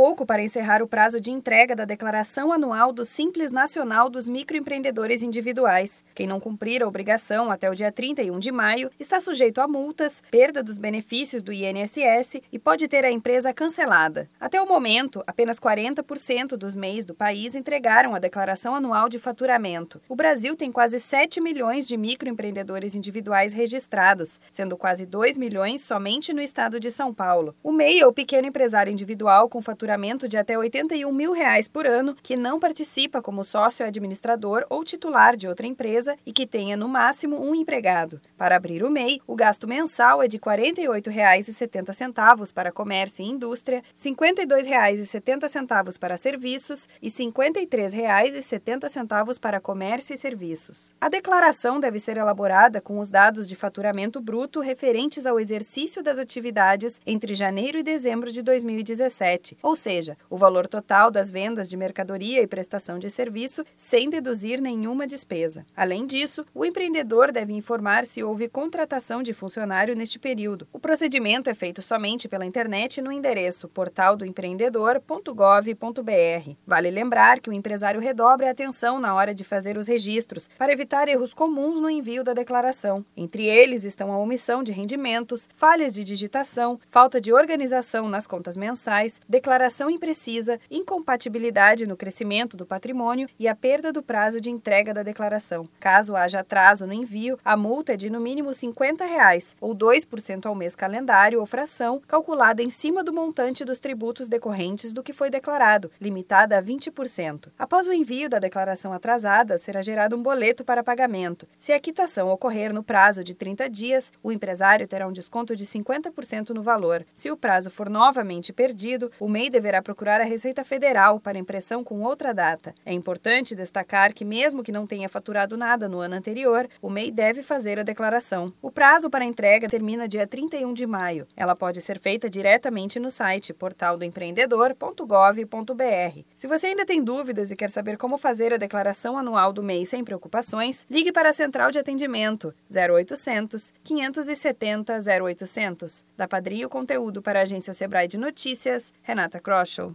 pouco para encerrar o prazo de entrega da declaração anual do Simples Nacional dos Microempreendedores Individuais. Quem não cumprir a obrigação até o dia 31 de maio está sujeito a multas, perda dos benefícios do INSS e pode ter a empresa cancelada. Até o momento, apenas 40% dos MEIs do país entregaram a declaração anual de faturamento. O Brasil tem quase 7 milhões de microempreendedores individuais registrados, sendo quase 2 milhões somente no estado de São Paulo. O MEI é o pequeno empresário individual com faturamento de até 81 mil reais por ano que não participa como sócio administrador ou titular de outra empresa e que tenha no máximo um empregado. Para abrir o MEI, o gasto mensal é de R$ 48,70 para comércio e indústria, R$ 52,70 para serviços e R$ 53,70 para comércio e serviços. A declaração deve ser elaborada com os dados de faturamento bruto referentes ao exercício das atividades entre janeiro e dezembro de 2017, ou seja, o valor total das vendas de mercadoria e prestação de serviço sem deduzir nenhuma despesa. Além disso, o empreendedor deve informar se houve contratação de funcionário neste período. O procedimento é feito somente pela internet no endereço portaldoempreendedor.gov.br. Vale lembrar que o empresário redobre a atenção na hora de fazer os registros para evitar erros comuns no envio da declaração. Entre eles estão a omissão de rendimentos, falhas de digitação, falta de organização nas contas mensais, declaração imprecisa, incompatibilidade no crescimento do patrimônio e a perda do prazo de entrega da declaração. Caso haja atraso no envio, a multa é de no mínimo 50 reais, ou 2% ao mês calendário ou fração, calculada em cima do montante dos tributos decorrentes do que foi declarado, limitada a 20%. Após o envio da declaração atrasada, será gerado um boleto para pagamento. Se a quitação ocorrer no prazo de 30 dias, o empresário terá um desconto de 50% no valor. Se o prazo for novamente perdido, o MEI deverá procurar a Receita Federal para impressão com outra data. É importante destacar que, mesmo que não tenha faturado nada no ano anterior, o MEI deve fazer a declaração. O prazo para entrega termina dia 31 de maio. Ela pode ser feita diretamente no site portaldoempreendedor.gov.br. Se você ainda tem dúvidas e quer saber como fazer a declaração anual do MEI sem preocupações, ligue para a central de atendimento 0800 570 0800. Da Padrinho Conteúdo para a agência Sebrae de Notícias, Renata Kroschel.